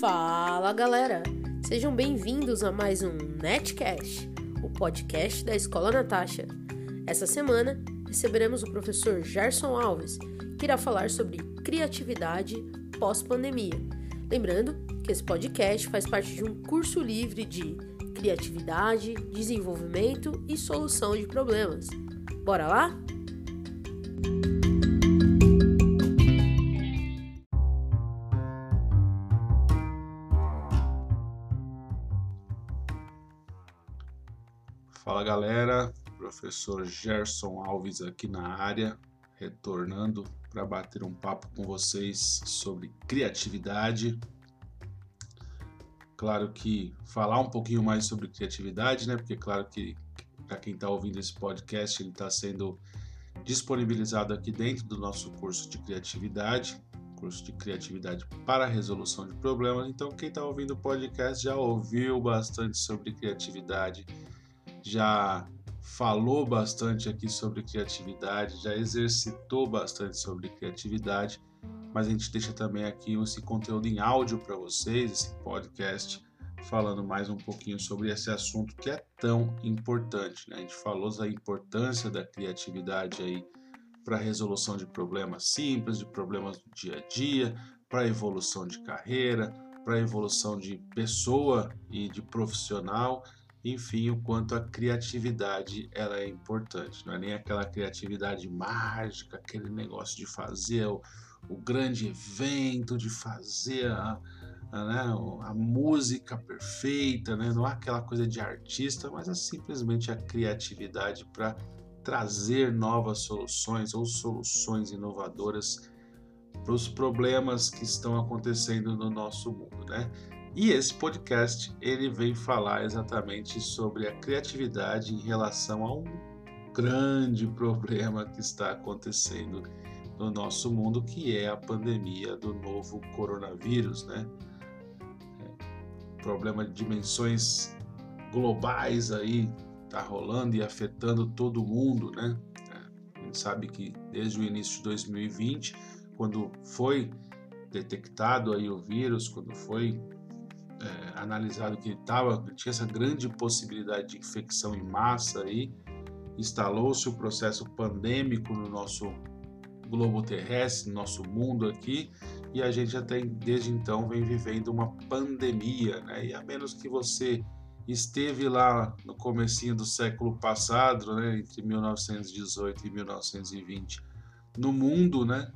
Fala galera, sejam bem-vindos a mais um Netcast, o podcast da Escola Natasha. Essa semana receberemos o professor Gerson Alves, que irá falar sobre criatividade pós-pandemia. Lembrando que esse podcast faz parte de um curso livre de criatividade, desenvolvimento e solução de problemas. Bora lá? Galera, professor Gerson Alves aqui na área, retornando para bater um papo com vocês sobre criatividade. Claro que falar um pouquinho mais sobre criatividade, né? Porque claro que para quem está ouvindo esse podcast, ele está sendo disponibilizado aqui dentro do nosso curso de criatividade, curso de criatividade para resolução de problemas. Então, quem está ouvindo o podcast já ouviu bastante sobre criatividade já falou bastante aqui sobre criatividade, já exercitou bastante sobre criatividade, mas a gente deixa também aqui esse conteúdo em áudio para vocês, esse podcast, falando mais um pouquinho sobre esse assunto que é tão importante. Né? A gente falou da importância da criatividade aí para resolução de problemas simples, de problemas do dia a dia, para evolução de carreira, para evolução de pessoa e de profissional enfim, o quanto a criatividade ela é importante. Não é nem aquela criatividade mágica, aquele negócio de fazer o, o grande evento, de fazer a, a, né, a, música perfeita, né? não é aquela coisa de artista, mas é simplesmente a criatividade para trazer novas soluções ou soluções inovadoras para os problemas que estão acontecendo no nosso mundo, né? E esse podcast ele vem falar exatamente sobre a criatividade em relação a um grande problema que está acontecendo no nosso mundo, que é a pandemia do novo coronavírus, né? É, problema de dimensões globais aí tá rolando e afetando todo mundo, né? É, a gente sabe que desde o início de 2020, quando foi detectado aí o vírus, quando foi é, analisado que tava, tinha essa grande possibilidade de infecção em massa aí, instalou-se o processo pandêmico no nosso globo terrestre, no nosso mundo aqui, e a gente até desde então vem vivendo uma pandemia, né? E a menos que você esteve lá no comecinho do século passado, né, entre 1918 e 1920, no mundo, né,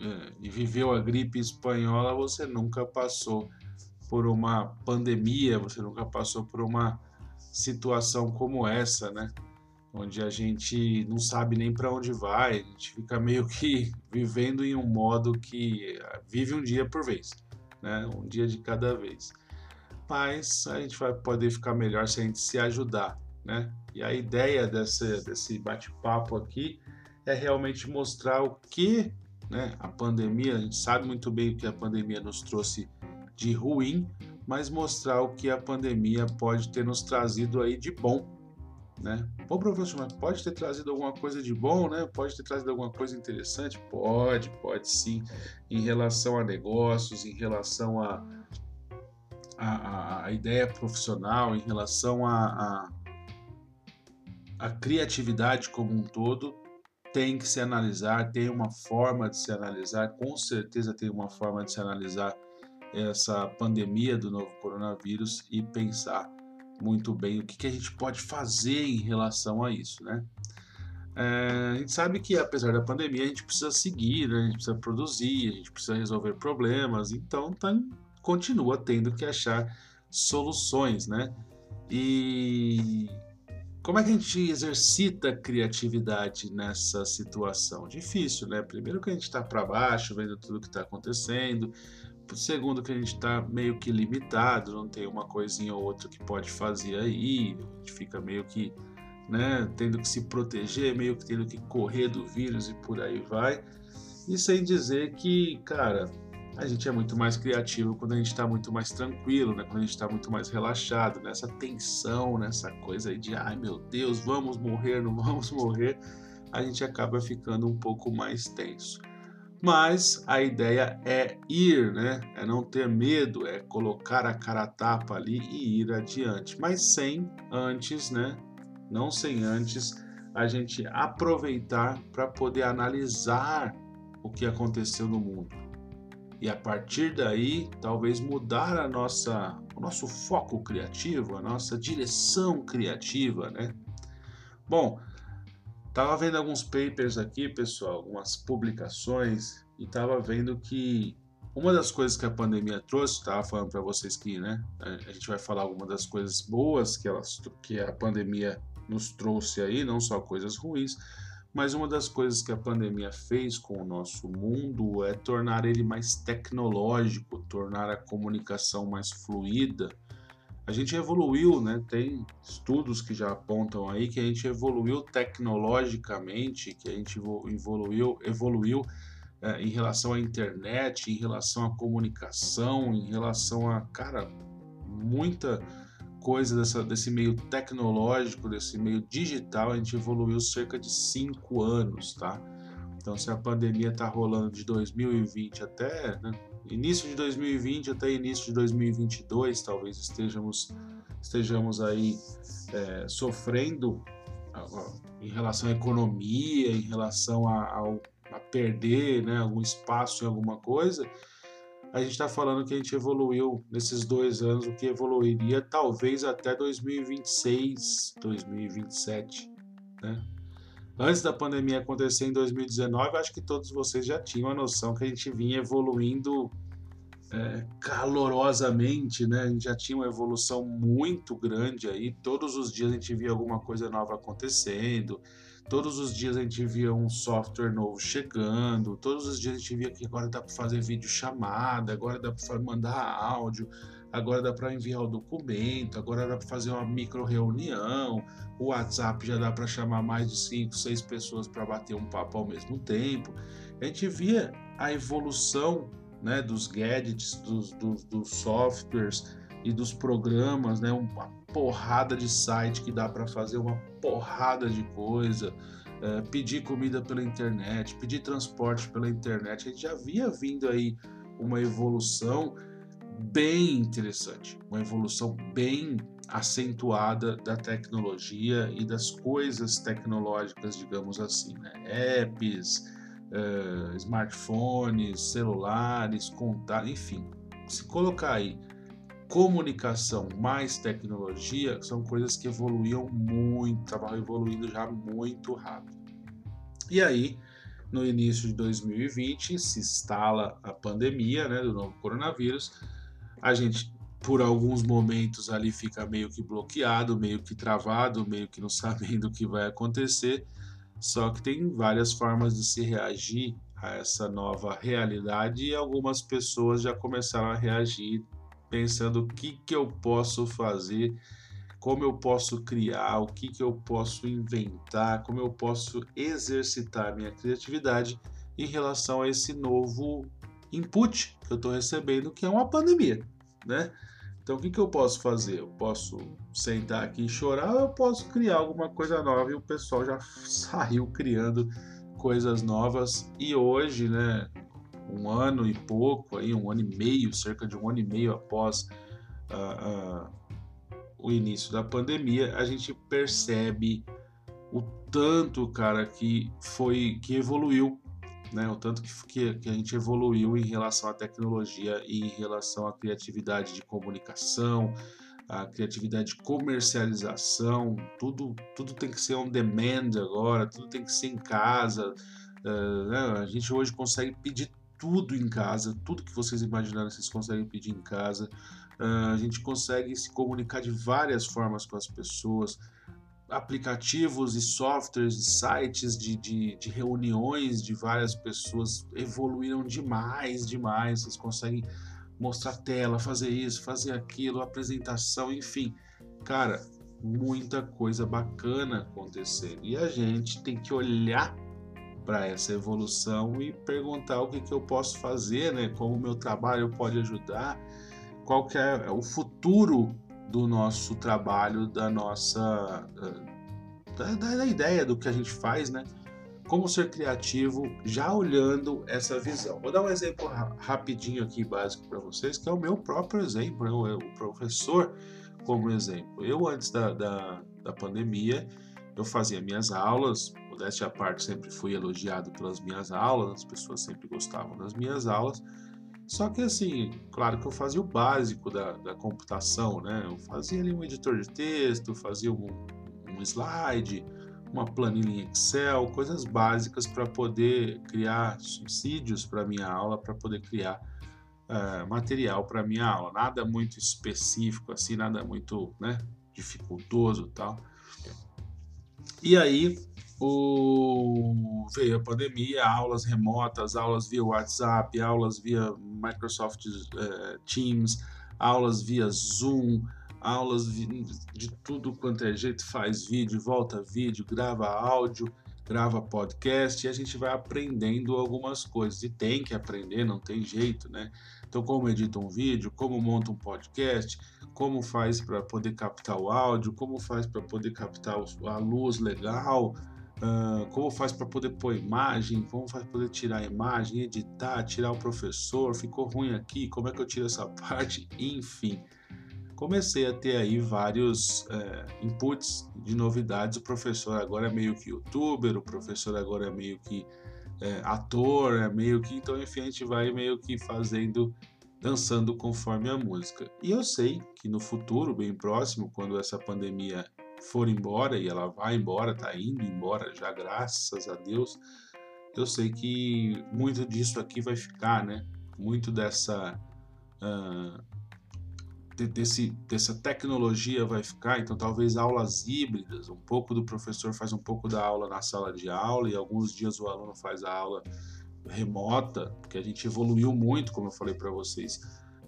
é, e viveu a gripe espanhola, você nunca passou por uma pandemia, você nunca passou por uma situação como essa, né? Onde a gente não sabe nem para onde vai, a gente fica meio que vivendo em um modo que ah, vive um dia por vez, né? Um dia de cada vez. Mas a gente vai poder ficar melhor se a gente se ajudar, né? E a ideia desse, desse bate-papo aqui é realmente mostrar o que né, a pandemia, a gente sabe muito bem o que a pandemia nos trouxe de ruim, mas mostrar o que a pandemia pode ter nos trazido aí de bom, né? Bom, professor, mas pode ter trazido alguma coisa de bom, né? Pode ter trazido alguma coisa interessante? Pode, pode sim, em relação a negócios, em relação a, a, a ideia profissional, em relação a, a, a criatividade como um todo, tem que se analisar, tem uma forma de se analisar, com certeza tem uma forma de se analisar essa pandemia do novo coronavírus e pensar muito bem o que, que a gente pode fazer em relação a isso, né? É, a gente sabe que apesar da pandemia a gente precisa seguir, né? a gente precisa produzir, a gente precisa resolver problemas, então tá, continua tendo que achar soluções, né? E como é que a gente exercita a criatividade nessa situação? Difícil, né? Primeiro que a gente está para baixo, vendo tudo que está acontecendo, Segundo, que a gente está meio que limitado, não tem uma coisinha ou outra que pode fazer aí, a gente fica meio que né, tendo que se proteger, meio que tendo que correr do vírus e por aí vai. E sem dizer que, cara, a gente é muito mais criativo quando a gente está muito mais tranquilo, né? quando a gente está muito mais relaxado, nessa tensão, nessa coisa aí de ai meu Deus, vamos morrer, não vamos morrer, a gente acaba ficando um pouco mais tenso. Mas a ideia é ir, né? É não ter medo, é colocar a cara a tapa ali e ir adiante, mas sem antes, né? Não sem antes a gente aproveitar para poder analisar o que aconteceu no mundo. E a partir daí, talvez mudar a nossa, o nosso foco criativo, a nossa direção criativa, né? Bom, Tava vendo alguns papers aqui, pessoal, algumas publicações e tava vendo que uma das coisas que a pandemia trouxe, tava falando para vocês que, né, a gente vai falar algumas das coisas boas que elas que a pandemia nos trouxe aí, não só coisas ruins, mas uma das coisas que a pandemia fez com o nosso mundo é tornar ele mais tecnológico, tornar a comunicação mais fluida a gente evoluiu, né? Tem estudos que já apontam aí que a gente evoluiu tecnologicamente, que a gente evoluiu, evoluiu é, em relação à internet, em relação à comunicação, em relação a, cara, muita coisa dessa, desse meio tecnológico, desse meio digital, a gente evoluiu cerca de cinco anos, tá? Então, se a pandemia está rolando de 2020 até né, início de 2020 até início de 2022, talvez estejamos, estejamos aí é, sofrendo em relação à economia, em relação a, a, a perder né, algum espaço em alguma coisa, a gente está falando que a gente evoluiu nesses dois anos, o que evoluiria talvez até 2026, 2027, né? Antes da pandemia acontecer em 2019, acho que todos vocês já tinham a noção que a gente vinha evoluindo é, calorosamente, né? A gente já tinha uma evolução muito grande aí. Todos os dias a gente via alguma coisa nova acontecendo. Todos os dias a gente via um software novo chegando. Todos os dias a gente via que agora dá para fazer vídeo chamada, agora dá para mandar áudio, agora dá para enviar o documento, agora dá para fazer uma micro reunião. O WhatsApp já dá para chamar mais de 5, 6 pessoas para bater um papo ao mesmo tempo. A gente via a evolução né, dos gadgets, dos, dos, dos softwares e dos programas, né, uma porrada de site que dá para fazer uma porrada de coisa, é, pedir comida pela internet, pedir transporte pela internet. A gente já havia vindo aí uma evolução bem interessante, uma evolução bem acentuada da tecnologia e das coisas tecnológicas, digamos assim, né? apps, uh, smartphones, celulares, contato, enfim. Se colocar aí comunicação mais tecnologia, são coisas que evoluíam muito, estavam evoluindo já muito rápido. E aí, no início de 2020, se instala a pandemia né, do novo coronavírus. A gente, por alguns momentos ali, fica meio que bloqueado, meio que travado, meio que não sabendo o que vai acontecer. Só que tem várias formas de se reagir a essa nova realidade e algumas pessoas já começaram a reagir pensando o que, que eu posso fazer, como eu posso criar, o que, que eu posso inventar, como eu posso exercitar minha criatividade em relação a esse novo input que eu estou recebendo, que é uma pandemia, né? Então, o que, que eu posso fazer? Eu posso sentar aqui e chorar ou eu posso criar alguma coisa nova e o pessoal já saiu criando coisas novas. E hoje, né, um ano e pouco, aí, um ano e meio, cerca de um ano e meio após uh, uh, o início da pandemia, a gente percebe o tanto, cara, que foi que evoluiu né? O tanto que, que, a gente evoluiu em relação à tecnologia e em relação à criatividade de comunicação, a criatividade de comercialização, tudo, tudo tem que ser on demand agora, tudo tem que ser em casa. Uh, né? A gente hoje consegue pedir tudo em casa, tudo que vocês imaginaram vocês conseguem pedir em casa. Uh, a gente consegue se comunicar de várias formas com as pessoas aplicativos e softwares e sites de, de, de, reuniões de várias pessoas evoluíram demais, demais. Vocês conseguem mostrar tela, fazer isso, fazer aquilo, apresentação, enfim. Cara, muita coisa bacana acontecendo. E a gente tem que olhar para essa evolução e perguntar o que, que eu posso fazer, né? Como o meu trabalho pode ajudar, qual que é o futuro do nosso trabalho, da nossa da, da, ideia do que a gente faz, né? como ser criativo já olhando essa visão. Vou dar um exemplo rapidinho aqui básico para vocês, que é o meu próprio exemplo, né? o professor como exemplo. Eu antes da, da, da pandemia eu fazia minhas aulas, modéstia à parte, sempre fui elogiado pelas minhas aulas, as pessoas sempre gostavam das minhas aulas. Só que assim, claro que eu fazia o básico da, da computação, né? Eu fazia ali um editor de texto, fazia um, um slide, uma planilha em Excel, coisas básicas para poder criar subsídios para minha aula, para poder criar uh, material para minha aula. Nada muito específico assim, nada muito né, dificultoso tal. E aí o... veio a pandemia, aulas remotas, aulas via WhatsApp, aulas via Microsoft uh, Teams, aulas via Zoom, aulas de tudo quanto é jeito, faz vídeo, volta vídeo, grava áudio, grava podcast e a gente vai aprendendo algumas coisas. E tem que aprender, não tem jeito, né? Então, como edita um vídeo, como monta um podcast, como faz para poder captar o áudio, como faz para poder captar a luz legal, uh, como faz para poder pôr imagem, como faz para poder tirar a imagem, editar, tirar o professor, ficou ruim aqui, como é que eu tiro essa parte, enfim comecei a ter aí vários é, inputs de novidades. O professor agora é meio que youtuber, o professor agora é meio que é, ator, é meio que. Então, enfim, a gente vai meio que fazendo, dançando conforme a música. E eu sei que no futuro, bem próximo, quando essa pandemia for embora, e ela vai embora, tá indo embora já, graças a Deus, eu sei que muito disso aqui vai ficar, né? Muito dessa. Uh, desse, dessa tecnologia vai ficar, então talvez aulas híbridas, um pouco do professor faz um pouco da aula na sala de aula e alguns dias o aluno faz a aula remota, porque a gente evoluiu muito, como eu falei para vocês,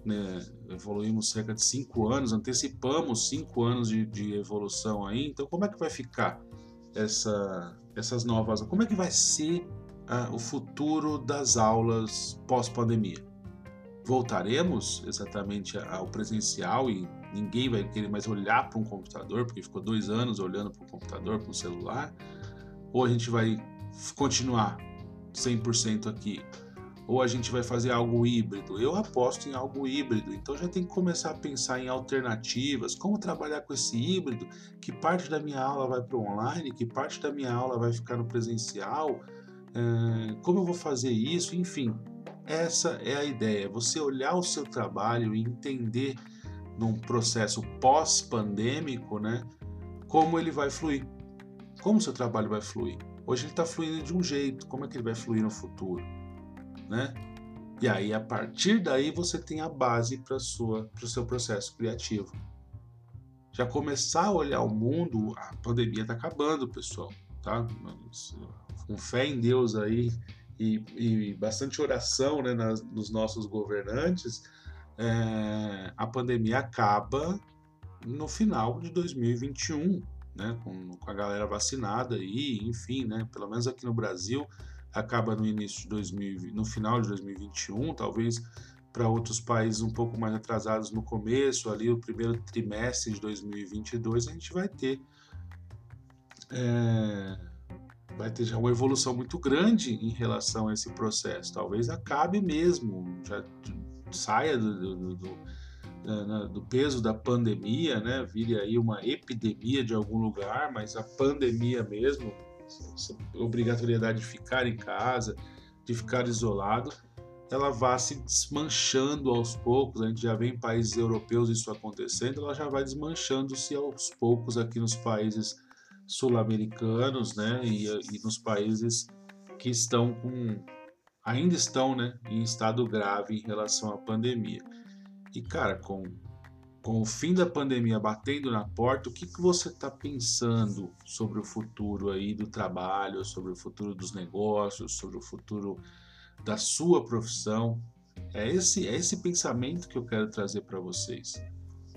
né? evoluímos cerca de cinco anos, antecipamos cinco anos de, de evolução aí, então como é que vai ficar essa, essas novas, como é que vai ser uh, o futuro das aulas pós-pandemia? voltaremos exatamente ao presencial e ninguém vai querer mais olhar para um computador, porque ficou dois anos olhando para o computador, para o celular, ou a gente vai continuar 100% aqui, ou a gente vai fazer algo híbrido. Eu aposto em algo híbrido, então já tem que começar a pensar em alternativas, como trabalhar com esse híbrido, que parte da minha aula vai para o online, que parte da minha aula vai ficar no presencial, eh, como eu vou fazer isso, enfim, essa é a ideia, você olhar o seu trabalho e entender num processo pós-pandêmico, né, como ele vai fluir, como o seu trabalho vai fluir. Hoje ele está fluindo de um jeito, como é que ele vai fluir no futuro, né? E aí a partir daí você tem a base para sua para o seu processo criativo. Já começar a olhar o mundo, a pandemia está acabando, pessoal, tá? Com fé em Deus aí, e, e bastante oração né, nas, nos nossos governantes, é, a pandemia acaba no final de 2021, né, com, com, a galera vacinada e, enfim, né, pelo menos aqui no Brasil, acaba no início de 2000, no final de 2021, talvez para outros países um pouco mais atrasados no começo, ali o primeiro trimestre de 2022, a gente vai ter é, vai ter já uma evolução muito grande em relação a esse processo. Talvez acabe mesmo, já saia do, do, do, do peso da pandemia, né? Vire aí uma epidemia de algum lugar, mas a pandemia mesmo, essa obrigatoriedade de ficar em casa, de ficar isolado, ela vá se desmanchando aos poucos. A gente já vê em países europeus isso acontecendo, ela já vai desmanchando-se aos poucos aqui nos países sul-americanos, né, e, e, nos países que estão com ainda estão, né, em estado grave em relação à pandemia. E cara, com com o fim da pandemia batendo na porta, o que, que você está pensando sobre o futuro aí do trabalho, sobre o futuro dos negócios, sobre o futuro da sua profissão? É esse, é esse pensamento que eu quero trazer para vocês,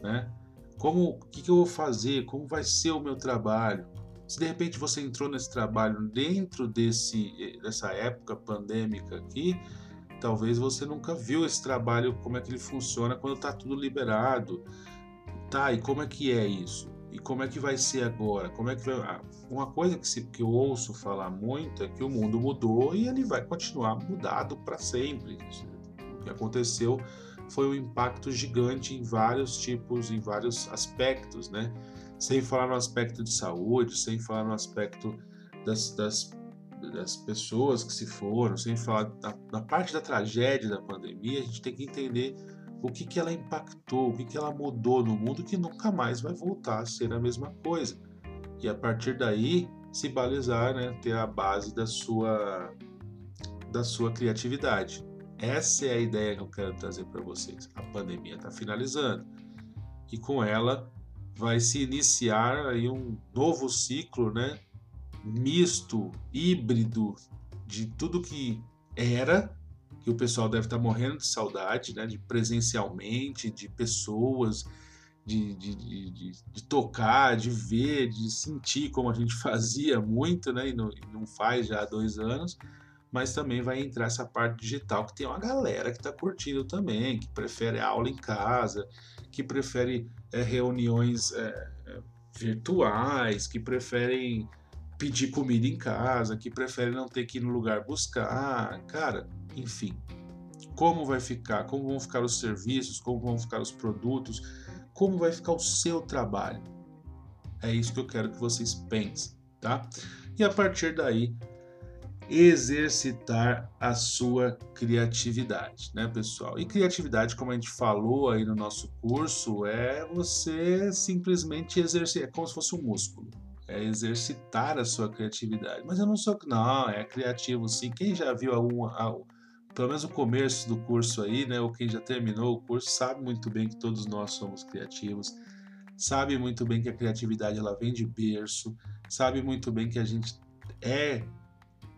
né? Como, o que, que eu vou fazer? Como vai ser o meu trabalho? Se de repente você entrou nesse trabalho dentro desse, dessa época pandêmica aqui, talvez você nunca viu esse trabalho, como é que ele funciona quando está tudo liberado. Tá, e como é que é isso? e como é que vai ser agora? Como é que vai... Ah, uma coisa que, se, que eu ouço falar muito é que o mundo mudou e ele vai continuar mudado para sempre. O que aconteceu foi um impacto gigante em vários tipos, em vários aspectos, né? Sem falar no aspecto de saúde, sem falar no aspecto das, das, das pessoas que se foram, sem falar da, da, parte da tragédia da pandemia, a gente tem que entender o que, que ela impactou, o que, que ela mudou no mundo que nunca mais vai voltar a ser a mesma coisa. E a partir daí se balizar, né, ter a base da sua da sua criatividade. Essa é a ideia que eu quero trazer para vocês. A pandemia está finalizando e com ela vai se iniciar aí um novo ciclo, né? Misto, híbrido de tudo que era, que o pessoal deve estar tá morrendo de saudade, né? De presencialmente, de pessoas, de, de, de, de, tocar, de ver, de sentir como a gente fazia muito, né? E não, não faz já há dois anos mas também vai entrar essa parte digital que tem uma galera que está curtindo também, que prefere aula em casa, que prefere é, reuniões é, virtuais, que preferem pedir comida em casa, que preferem não ter que ir no lugar buscar, cara, enfim. Como vai ficar? Como vão ficar os serviços? Como vão ficar os produtos? Como vai ficar o seu trabalho? É isso que eu quero que vocês pensem, tá? E a partir daí exercitar a sua criatividade, né, pessoal? E criatividade, como a gente falou aí no nosso curso, é você simplesmente exercer, é como se fosse um músculo. É exercitar a sua criatividade. Mas eu não sou, não, é criativo sim. Quem já viu algum, pelo menos o começo do curso aí, né, ou quem já terminou o curso, sabe muito bem que todos nós somos criativos. Sabe muito bem que a criatividade ela vem de berço, sabe muito bem que a gente é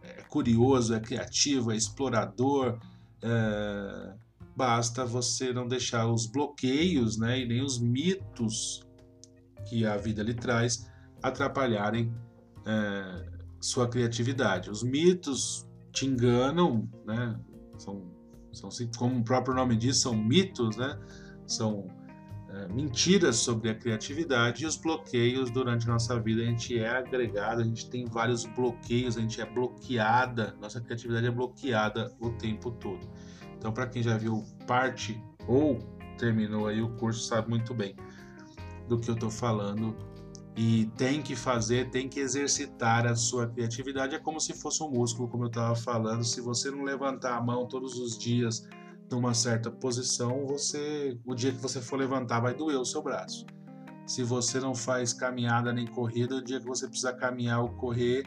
é curioso, é criativo, é explorador. É, basta você não deixar os bloqueios né, e nem os mitos que a vida lhe traz atrapalharem é, sua criatividade. Os mitos te enganam, né? São, são, como o próprio nome diz, são mitos, né? São é, mentiras sobre a criatividade e os bloqueios durante nossa vida. A gente é agregado, a gente tem vários bloqueios, a gente é bloqueada, nossa criatividade é bloqueada o tempo todo. Então, para quem já viu parte ou terminou aí o curso, sabe muito bem do que eu estou falando e tem que fazer, tem que exercitar a sua criatividade. É como se fosse um músculo, como eu estava falando. Se você não levantar a mão todos os dias numa certa posição, você, o dia que você for levantar vai doer o seu braço. Se você não faz caminhada nem corrida, o dia que você precisar caminhar ou correr,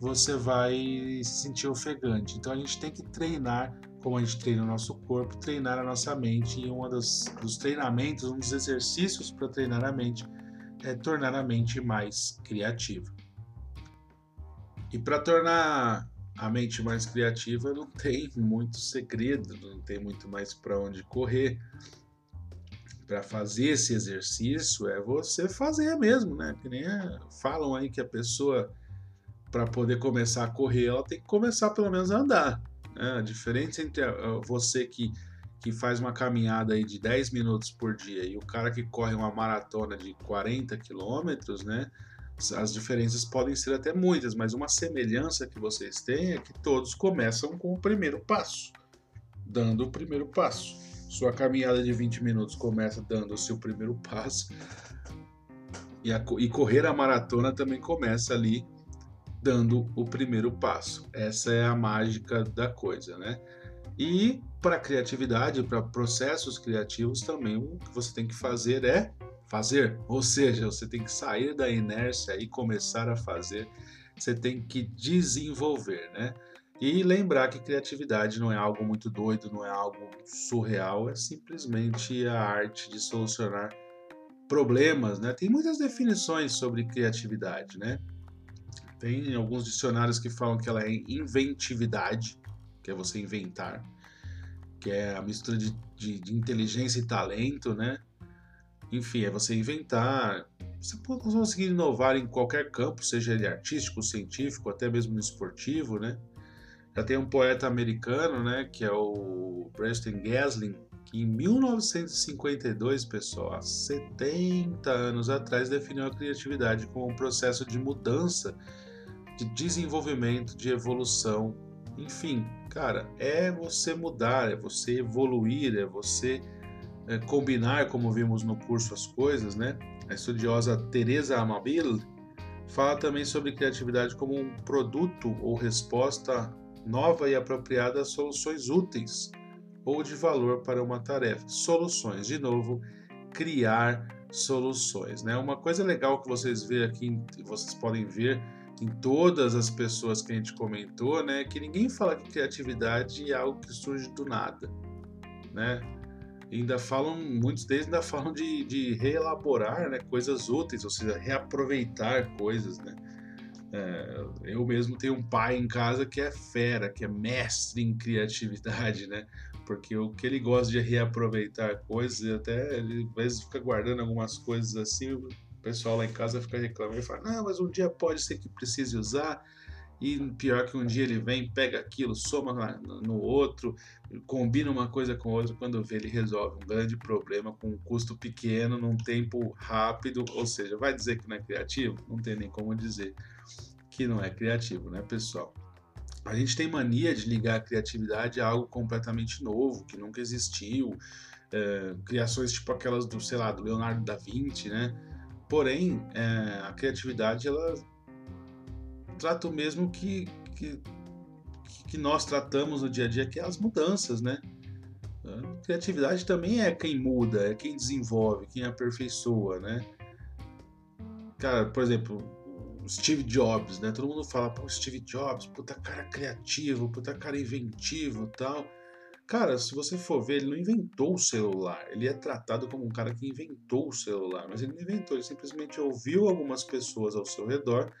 você vai se sentir ofegante. Então a gente tem que treinar, como a gente treina o nosso corpo, treinar a nossa mente. E um dos, dos treinamentos, um dos exercícios para treinar a mente é tornar a mente mais criativa. E para tornar a mente mais criativa não tem muito segredo, não tem muito mais para onde correr. Para fazer esse exercício é você fazer mesmo, né? Que nem é, falam aí que a pessoa, para poder começar a correr, ela tem que começar pelo menos a andar. Né? A diferença entre você que, que faz uma caminhada aí de 10 minutos por dia e o cara que corre uma maratona de 40 quilômetros, né? as diferenças podem ser até muitas, mas uma semelhança que vocês têm é que todos começam com o primeiro passo, dando o primeiro passo. Sua caminhada de 20 minutos começa dando o seu primeiro passo, e, a, e correr a maratona também começa ali dando o primeiro passo. Essa é a mágica da coisa, né? E para criatividade, para processos criativos também, o que você tem que fazer é fazer, ou seja, você tem que sair da inércia e começar a fazer, você tem que desenvolver, né? E lembrar que criatividade não é algo muito doido, não é algo surreal, é simplesmente a arte de solucionar problemas, né? Tem muitas definições sobre criatividade, né? Tem alguns dicionários que falam que ela é inventividade, que é você inventar, que é a mistura de, de, de inteligência e talento, né? Enfim, é você inventar. Você pode conseguir inovar em qualquer campo, seja ele artístico, científico, até mesmo no esportivo, né? Já tem um poeta americano, né, que é o Preston Gaslin, que em 1952, pessoal, há 70 anos atrás, definiu a criatividade como um processo de mudança, de desenvolvimento, de evolução, enfim, cara, é você mudar, é você evoluir, é você é, combinar, como vimos no curso As Coisas, né? A estudiosa Teresa Amabil fala também sobre criatividade como um produto ou resposta nova e apropriada a soluções úteis ou de valor para uma tarefa. Soluções, de novo, criar soluções, né? Uma coisa legal que vocês vê aqui, vocês podem ver em todas as pessoas que a gente comentou, né, que ninguém fala que criatividade é algo que surge do nada, né? Ainda falam, muitos deles ainda falam de, de reelaborar né, coisas úteis, ou seja, reaproveitar coisas, né? É, eu mesmo tenho um pai em casa que é fera, que é mestre em criatividade, né? Porque o que ele gosta de reaproveitar coisas, até ele às vezes fica guardando algumas coisas assim, o pessoal lá em casa fica reclamando e fala: Não, mas um dia pode ser que precise usar. E pior que um dia ele vem, pega aquilo, soma no outro, combina uma coisa com outra, quando vê ele resolve um grande problema com um custo pequeno, num tempo rápido, ou seja, vai dizer que não é criativo? Não tem nem como dizer que não é criativo, né, pessoal? A gente tem mania de ligar a criatividade a algo completamente novo, que nunca existiu, é, criações tipo aquelas do, sei lá, do Leonardo da Vinci, né? Porém, é, a criatividade ela trata o mesmo que, que, que nós tratamos no dia a dia, que é as mudanças, né? A criatividade também é quem muda, é quem desenvolve, quem aperfeiçoa, né? Cara, por exemplo, Steve Jobs, né? Todo mundo fala, pô, Steve Jobs, puta cara criativo, puta cara inventivo tal. Cara, se você for ver, ele não inventou o celular. Ele é tratado como um cara que inventou o celular, mas ele não inventou, ele simplesmente ouviu algumas pessoas ao seu redor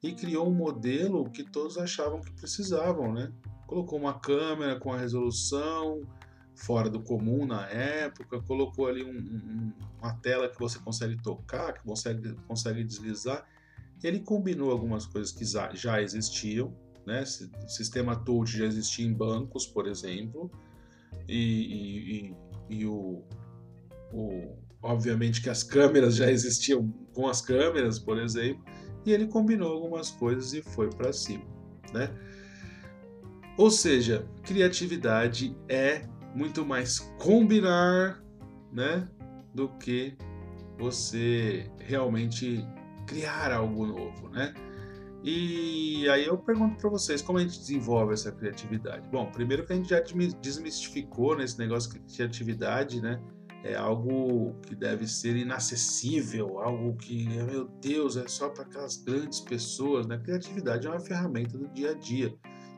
e criou um modelo que todos achavam que precisavam, né? Colocou uma câmera com a resolução fora do comum na época, colocou ali um, um, uma tela que você consegue tocar, que consegue, consegue deslizar. Ele combinou algumas coisas que já existiam, né? Sistema touch já existia em bancos, por exemplo, e, e, e, e o, o, obviamente que as câmeras já existiam com as câmeras, por exemplo, e ele combinou algumas coisas e foi para cima, né? Ou seja, criatividade é muito mais combinar, né, do que você realmente criar algo novo, né? E aí eu pergunto para vocês, como a gente desenvolve essa criatividade? Bom, primeiro que a gente já desmistificou nesse negócio de criatividade, né? é algo que deve ser inacessível, algo que, meu Deus, é só para aquelas grandes pessoas. Né? Criatividade é uma ferramenta do dia a dia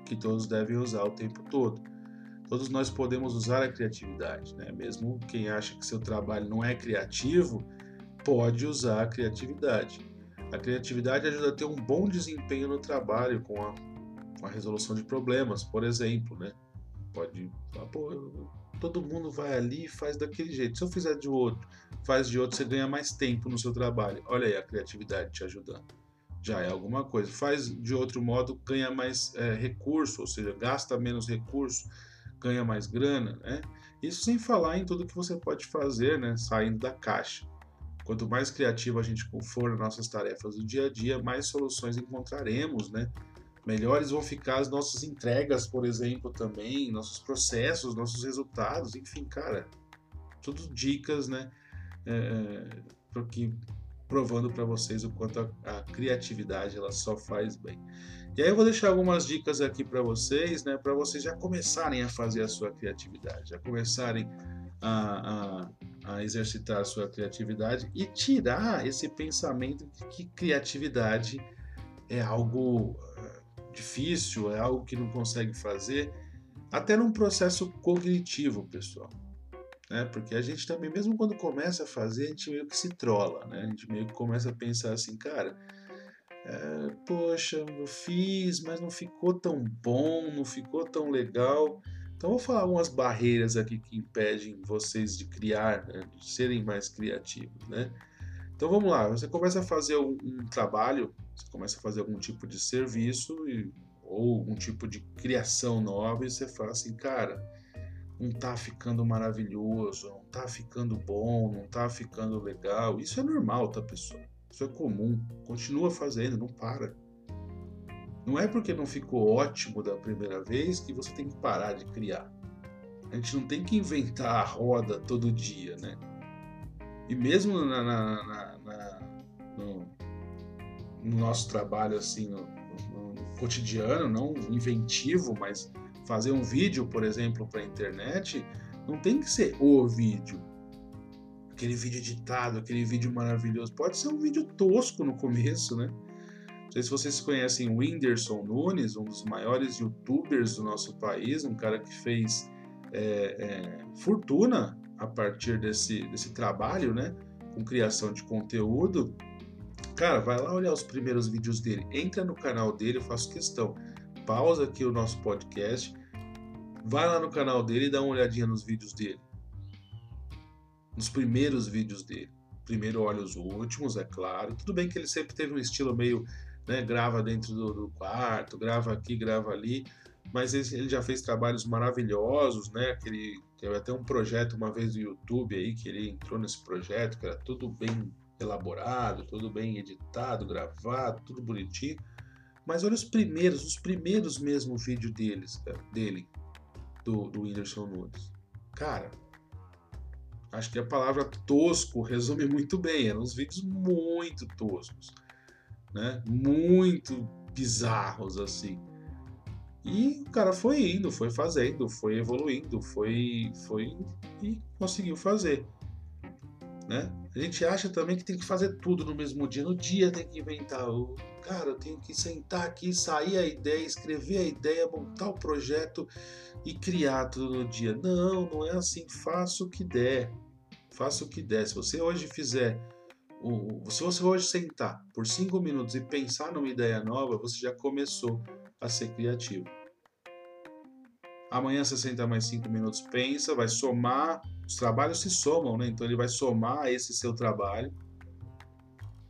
que todos devem usar o tempo todo. Todos nós podemos usar a criatividade, né? mesmo quem acha que seu trabalho não é criativo, pode usar a criatividade. A criatividade ajuda a ter um bom desempenho no trabalho com a, com a resolução de problemas, por exemplo. Né? Pode falar, pô, todo mundo vai ali e faz daquele jeito. Se eu fizer de outro, faz de outro, você ganha mais tempo no seu trabalho. Olha aí a criatividade te ajudando. Já é alguma coisa. Faz de outro modo, ganha mais é, recurso, ou seja, gasta menos recurso, ganha mais grana, né? Isso sem falar em tudo que você pode fazer, né? Saindo da caixa. Quanto mais criativo a gente for nas nossas tarefas do dia a dia, mais soluções encontraremos, né? melhores vão ficar as nossas entregas, por exemplo, também, nossos processos, nossos resultados, enfim, cara, tudo dicas, né? É, porque provando para vocês o quanto a, a, criatividade ela só faz bem. E aí eu vou deixar algumas dicas aqui para vocês, né? Para vocês já começarem a fazer a sua criatividade, já começarem a, a, a exercitar sua criatividade e tirar esse pensamento de que criatividade é algo difícil, é algo que não consegue fazer, até num processo cognitivo, pessoal. Né? Porque a gente também, mesmo quando começa a fazer, a gente meio que se trola, né? A gente meio que começa a pensar assim, cara, é, poxa, eu fiz, mas não ficou tão bom, não ficou tão legal. Então, vou falar algumas barreiras aqui que impedem vocês de criar, né? de serem mais criativos, né? Então vamos lá, você começa a fazer um, um trabalho, você começa a fazer algum tipo de serviço e, ou algum tipo de criação nova e você fala assim, cara, não tá ficando maravilhoso, não tá ficando bom, não tá ficando legal. Isso é normal, tá, pessoal? Isso é comum. Continua fazendo, não para. Não é porque não ficou ótimo da primeira vez que você tem que parar de criar. A gente não tem que inventar a roda todo dia, né? E mesmo na, na, na, na no, no, nosso trabalho, assim, no, no, no cotidiano, não inventivo, mas fazer um vídeo, por exemplo, para a internet, não tem que ser o vídeo. Aquele vídeo editado, aquele vídeo maravilhoso. Pode ser um vídeo tosco no começo, né? Não sei se vocês conhecem o Whindersson Nunes, um dos maiores youtubers do nosso país, um cara que fez é, é, fortuna a partir desse, desse trabalho, né? Com criação de conteúdo. Cara, vai lá olhar os primeiros vídeos dele. Entra no canal dele, eu faço questão. Pausa aqui o nosso podcast. Vai lá no canal dele e dá uma olhadinha nos vídeos dele. Nos primeiros vídeos dele. Primeiro olha os últimos, é claro. Tudo bem que ele sempre teve um estilo meio, né, grava dentro do, do quarto, grava aqui, grava ali mas ele já fez trabalhos maravilhosos, né? Aquele, teve até um projeto uma vez do YouTube aí, que ele entrou nesse projeto, que era tudo bem elaborado, tudo bem editado, gravado, tudo bonitinho. Mas olha os primeiros, os primeiros mesmo vídeos deles, cara, dele, do, do Whindersson Nunes. Cara, acho que a palavra tosco resume muito bem. Eram uns vídeos muito toscos, né? Muito bizarros, assim. E o cara foi indo, foi fazendo, foi evoluindo, foi, foi e conseguiu fazer. Né? A gente acha também que tem que fazer tudo no mesmo dia. No dia tem que inventar. O cara, eu tenho que sentar aqui, sair a ideia, escrever a ideia, montar o projeto e criar tudo no dia. Não, não é assim. Faça o que der. Faça o que der. Se você hoje fizer se você hoje sentar por cinco minutos e pensar numa ideia nova, você já começou a ser criativo. Amanhã você senta mais cinco minutos, pensa, vai somar. Os trabalhos se somam, né? Então ele vai somar esse seu trabalho,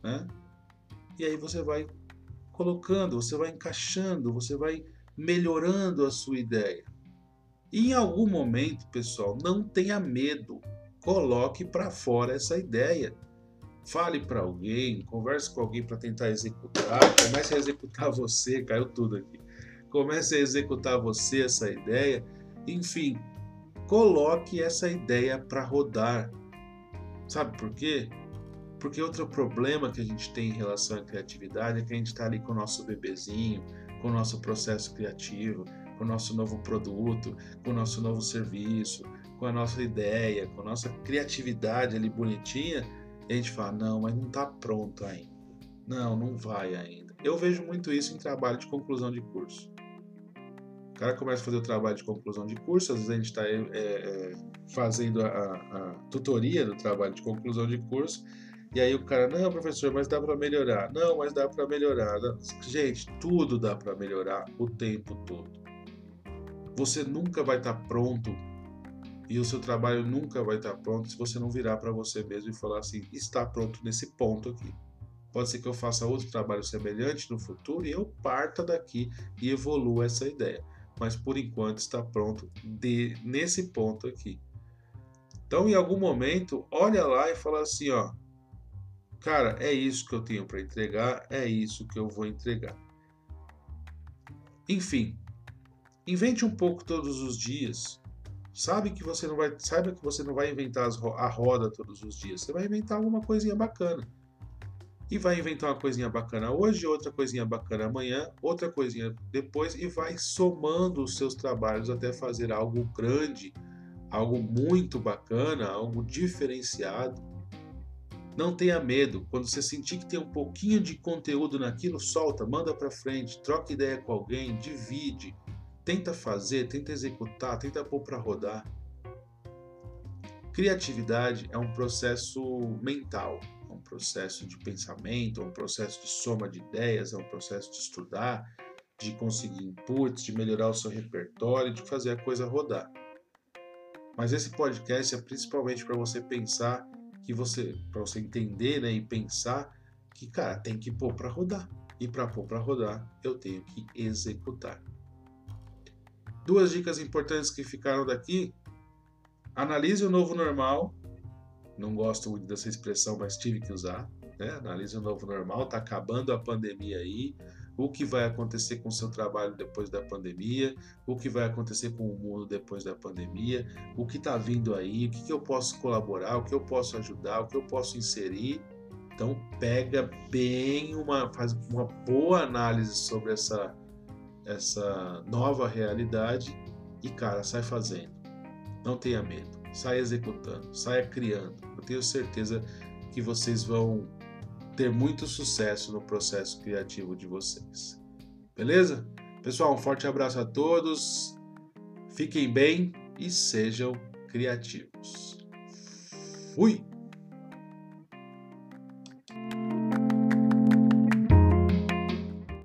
né? E aí você vai colocando, você vai encaixando, você vai melhorando a sua ideia. E em algum momento, pessoal, não tenha medo. Coloque para fora essa ideia. Fale para alguém, converse com alguém para tentar executar, comece a executar você, caiu tudo aqui comece a executar você essa ideia. Enfim, coloque essa ideia para rodar. Sabe por quê? Porque outro problema que a gente tem em relação à criatividade é que a gente está ali com o nosso bebezinho, com o nosso processo criativo, com o nosso novo produto, com o nosso novo serviço, com a nossa ideia, com a nossa criatividade ali bonitinha, e a gente fala: não, mas não está pronto ainda. Não, não vai ainda. Eu vejo muito isso em trabalho de conclusão de curso. O cara começa a fazer o trabalho de conclusão de curso, às vezes a gente está é, é, fazendo a, a, tutoria do trabalho de conclusão de curso, e aí o cara, não, professor, mas dá para melhorar. Não, mas dá para melhorar. Gente, tudo dá para melhorar o tempo todo. Você nunca vai estar tá pronto e o seu trabalho nunca vai estar pronto se você não virar para você mesmo e falar assim: está pronto nesse ponto aqui. Pode ser que eu faça outro trabalho semelhante no futuro e eu parta daqui e evolua essa ideia mas por enquanto está pronto de, nesse ponto aqui. Então, em algum momento, olha lá e fala assim, ó, cara, é isso que eu tenho para entregar, é isso que eu vou entregar. Enfim, invente um pouco todos os dias. Sabe que você não vai, saiba que você não vai inventar a roda todos os dias. Você vai inventar alguma coisinha bacana e vai inventar uma coisinha bacana hoje, outra coisinha bacana amanhã, outra coisinha depois e vai somando os seus trabalhos até fazer algo grande, algo muito bacana, algo diferenciado. Não tenha medo. Quando você sentir que tem um pouquinho de conteúdo naquilo, solta, manda para frente, troca ideia com alguém, divide, tenta fazer, tenta executar, tenta pôr para rodar. Criatividade é um processo mental é um processo de pensamento, é um processo de soma de ideias, é um processo de estudar, de conseguir inputs, de melhorar o seu repertório, de fazer a coisa rodar. Mas esse podcast é principalmente para você pensar que você, para você entender né, e pensar que, cara, tem que pôr para rodar. E para pôr para rodar, eu tenho que executar. Duas dicas importantes que ficaram daqui. analise o novo normal. Não gosto muito dessa expressão, mas tive que usar. Né? Analise o novo normal. Está acabando a pandemia aí. O que vai acontecer com o seu trabalho depois da pandemia? O que vai acontecer com o mundo depois da pandemia? O que está vindo aí? O que, que eu posso colaborar? O que eu posso ajudar? O que eu posso inserir? Então pega bem uma faz uma boa análise sobre essa essa nova realidade e cara, sai fazendo. Não tenha medo. Sai executando, saia criando. Eu tenho certeza que vocês vão ter muito sucesso no processo criativo de vocês. Beleza? Pessoal, um forte abraço a todos. Fiquem bem e sejam criativos. Fui!